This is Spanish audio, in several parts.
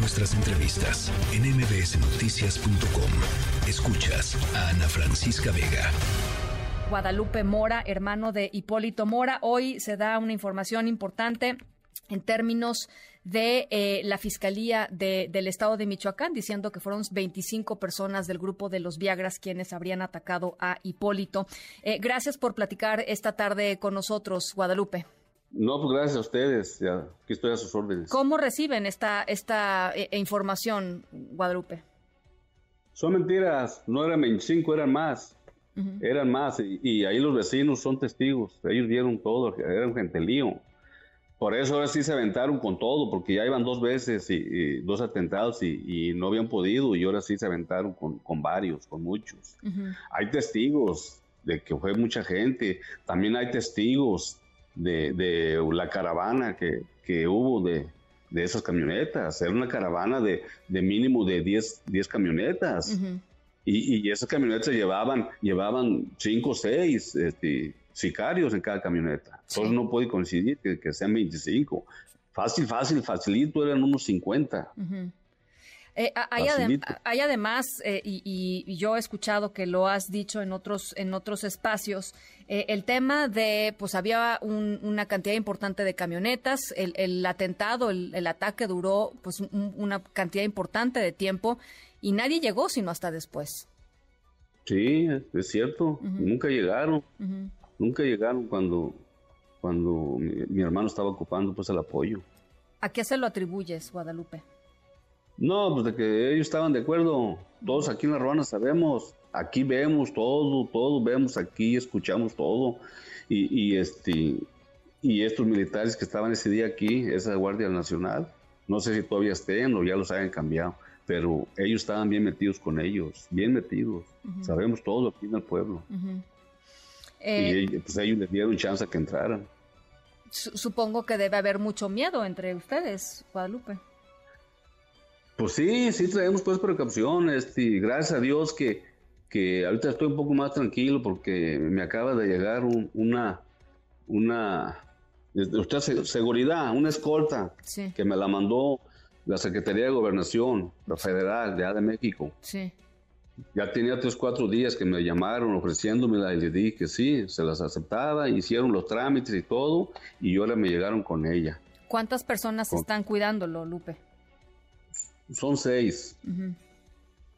nuestras entrevistas en mbsnoticias.com. Escuchas a Ana Francisca Vega. Guadalupe Mora, hermano de Hipólito Mora. Hoy se da una información importante en términos de eh, la Fiscalía del Estado de Michoacán, diciendo que fueron 25 personas del grupo de los Viagras quienes habrían atacado a Hipólito. Eh, gracias por platicar esta tarde con nosotros, Guadalupe. No, pues gracias a ustedes. Ya, aquí estoy a sus órdenes. ¿Cómo reciben esta, esta eh, información, Guadalupe? Son mentiras. No eran 25, eran más. Eran más. Y, y, ahí los vecinos son testigos. Ellos vieron todo. Era un gentelío. Por eso ahora sí se aventaron con todo, porque ya iban dos veces y, dos atentados y, no habían podido, y ahora sí se aventaron con, varios, con muchos. Hay testigos de que fue mucha gente, también hay testigos de, la caravana que, hubo de, esas camionetas. Era una caravana de, mínimo de 10, 10 camionetas. y, y, esas camionetas llevaban, llevaban 5 o 6 este, sicarios en cada camioneta. Entonces no puede coincidir que, sean 25. Fácil, fácil, facilito eran unos 50. Eh, hay, además, eh, y, yo he escuchado que lo has dicho en otros, en otros espacios, eh, el tema de, pues había una cantidad importante de camionetas, el, atentado, el, ataque duró pues una cantidad importante de tiempo y nadie llegó sino hasta después. Sí, es cierto, nunca llegaron, nunca llegaron cuando, cuando mi, mi hermano estaba ocupando pues el apoyo. ¿A qué se lo atribuyes, Guadalupe? No, pues de que ellos estaban de acuerdo. Todos aquí en La Ruana sabemos, aquí vemos todo, todo vemos aquí, escuchamos todo. Y, este y estos militares que estaban ese día aquí, esa Guardia Nacional, no sé si todavía estén o ya los hayan cambiado, pero ellos estaban bien metidos con ellos, bien metidos. Sabemos todo aquí en el pueblo. y eh, pues ellos les dieron chance a que entraran. Supongo que debe haber mucho miedo entre ustedes, Guadalupe. Pues sí, sí traemos pues precauciones y gracias a Dios que, que ahorita estoy un poco más tranquilo porque me acaba de llegar una, una, usted seguridad, una escolta que me la mandó la Secretaría de Gobernación, la Federal de A de México. Sí. Ya tenía tres, cuatro días que me llamaron ofreciéndomela y le dije que sí, se las aceptaba, hicieron los trámites y todo, y ahora me llegaron con ella. ¿Cuántas personas están cuidándolo, Lupe? Son seis.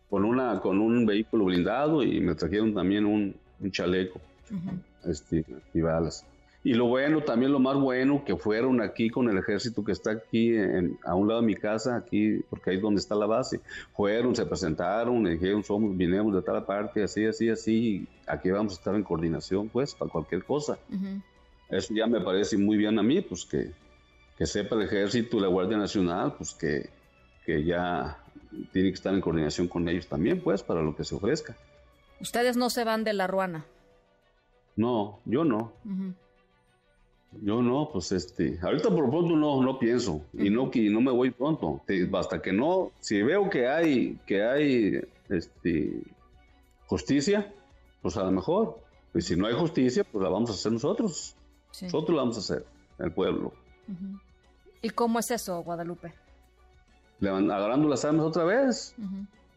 Con una, con un vehículo blindado y me trajeron también un, chaleco este, y balas. Y lo bueno, también lo más bueno, que fueron aquí con el ejército que está aquí a un lado de mi casa, aquí, porque ahí es donde está la base. Fueron, se presentaron, dijeron, somos, vinimos de tal parte, así, así, así, aquí vamos a estar en coordinación, pues, para cualquier cosa. Eso ya me parece muy bien a mí, pues, que, que sepa el ejército y la Guardia Nacional, pues, que, que ya tiene que estar en coordinación con ellos también, pues, para lo que se ofrezca. ¿Ustedes no se van de la ruana? No, yo no. Yo no, pues este, ahorita por pronto no, no pienso y no que no me voy pronto. Basta que no, si veo que hay, que hay, este, justicia, pues a lo mejor. Y si no hay justicia, pues la vamos a hacer nosotros. Nosotros la vamos a hacer, el pueblo. ¿Y cómo es eso, Guadalupe? Agarrando las armas otra vez.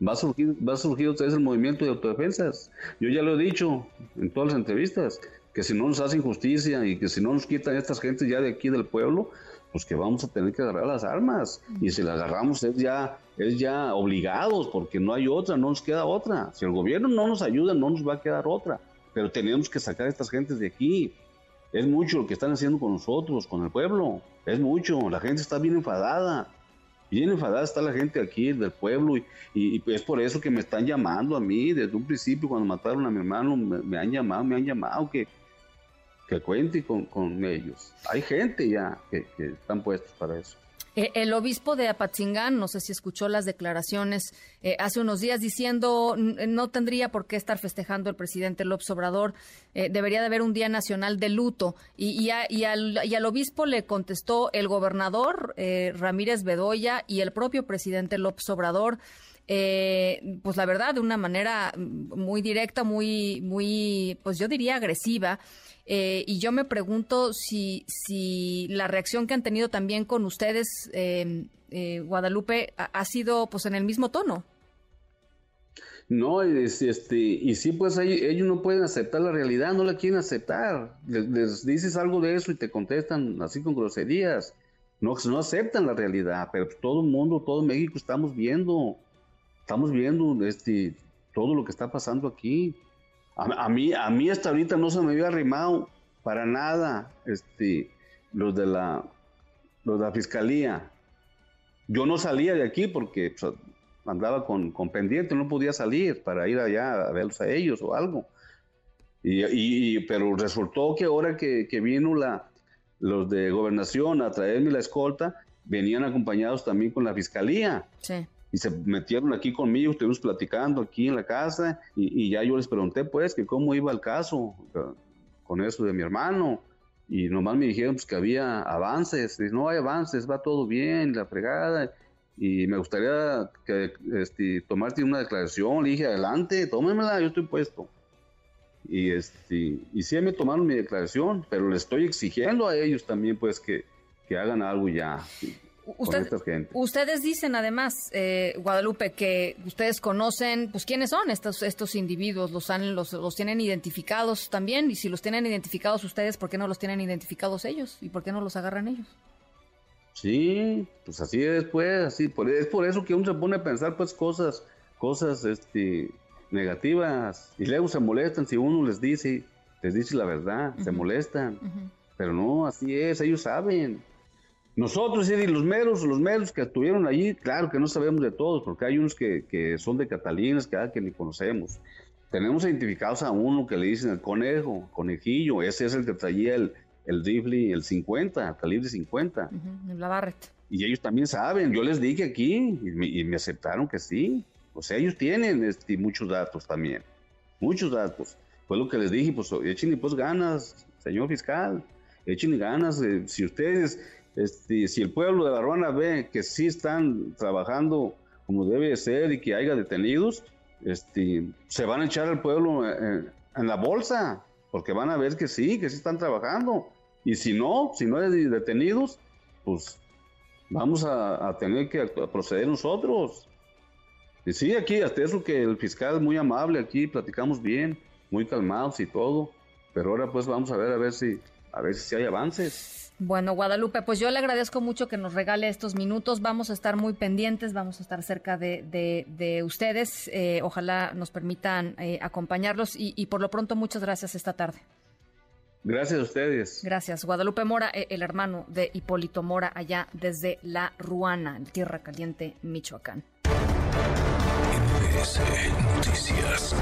Va a, surgir, va a surgir otra vez el movimiento de autodefensas. Yo ya lo he dicho en todas las entrevistas, que si no nos hacen justicia y que si no nos quitan estas gentes ya de aquí del pueblo, pues que vamos a tener que agarrar las armas. Y si las agarramos es ya, es ya obligados, porque no hay otra, no nos queda otra. Si el gobierno no nos ayuda, no nos va a quedar otra. Pero tenemos que sacar a estas gentes de aquí. Es mucho lo que están haciendo con nosotros, con el pueblo. Es mucho. La gente está bien enfadada bien enfadada está la gente aquí del pueblo y, es por eso que me están llamando a mí desde un principio cuando mataron a mi hermano me, han llamado, me han llamado que, que cuente con, con ellos. Hay gente ya que, que están puestos para eso. Eh, el obispo de Apatzingán, no sé si escuchó las declaraciones eh, hace unos días diciendo no tendría por qué estar festejando el presidente López Obrador, eh, debería de haber un día nacional de luto. Y, y, al, obispo le contestó el gobernador Ramírez Bedoya y el propio presidente López Obrador. Eh, pues la verdad, de una manera muy directa, muy, muy, pues yo diría agresiva. Eh, y yo me pregunto si, si la reacción que han tenido también con ustedes, em, eh, Guadalupe, ha, sido pues en el mismo tono. No, este, y sí, pues ellos no pueden aceptar la realidad, no la quieren aceptar. Les, dices algo de eso y te contestan así con groserías. No, no aceptan la realidad, pero todo el mundo, todo México estamos viendo, estamos viendo este, todo lo que está pasando aquí. A, mí, a mí hasta ahorita no se me había arrimado para nada este, los, de la, los de la fiscalía. Yo no salía de aquí porque pues, andaba con, con, pendiente, no podía salir para ir allá a verlos a ellos o algo. Y, pero resultó que ahora que, que, vino la, los de gobernación a traerme la escolta, venían acompañados también con la fiscalía. Sí y se metieron aquí conmigo, estuvimos platicando aquí en la casa y, ya yo les pregunté pues que cómo iba el caso con eso de mi hermano y nomás me dijeron pues que había avances, y no hay avances, va todo bien, la fregada y me gustaría que este, tomarte una declaración, le dije adelante, tómemela, yo estoy puesto. Y, este, y sí me tomaron mi declaración, pero le estoy exigiendo a ellos también pues que, que hagan algo ya. Ustedes dicen además, eh, Guadalupe, que ustedes conocen, pues quiénes son estos estos individuos, los han los, los tienen identificados también, y si los tienen identificados ustedes, ¿por qué no los tienen identificados ellos y por qué no los agarran ellos? Sí, pues así es, pues, así, es por eso que uno se pone a pensar, pues, cosas, cosas, este, negativas, y luego se molestan si uno les dice, les dice la verdad, se molestan, pero no, así es, ellos saben. Nosotros, y los meros, los meros que estuvieron allí, claro que no sabemos de todos, porque hay unos que, son de Catalinas, que, ah, que ni conocemos. Tenemos identificados a uno que le dicen el conejo, conejillo, ese es el que traía el, el rifle, el 50, el calibre 50. la Barrett. Y ellos también saben, yo les dije aquí y me, aceptaron que sí. O sea, ellos tienen este, muchos datos también, muchos datos. Fue lo que les dije, pues échenle pues ganas, señor fiscal, échenle ganas. Eh, si ustedes este, si el pueblo de La Ruana ve que sí están trabajando como debe ser y que haya detenidos, este, se van a echar al pueblo en, la bolsa, porque van a ver que sí, que sí están trabajando. Y si no, si no hay detenidos, pues vamos a, tener que proceder nosotros. Y sí, aquí, hasta eso que el fiscal es muy amable, aquí platicamos bien, muy calmados y todo, pero ahora pues vamos a ver a ver si, a ver si hay avances. Bueno, Guadalupe, pues yo le agradezco mucho que nos regale estos minutos. Vamos a estar muy pendientes, vamos a estar cerca de, ustedes. Eh, ojalá nos permitan eh, acompañarlos y, por lo pronto muchas gracias esta tarde. Gracias a ustedes. Gracias. Guadalupe Mora, eh, el hermano de Hipólito Mora, allá desde La Ruana, en Tierra Caliente, Michoacán. Noticias.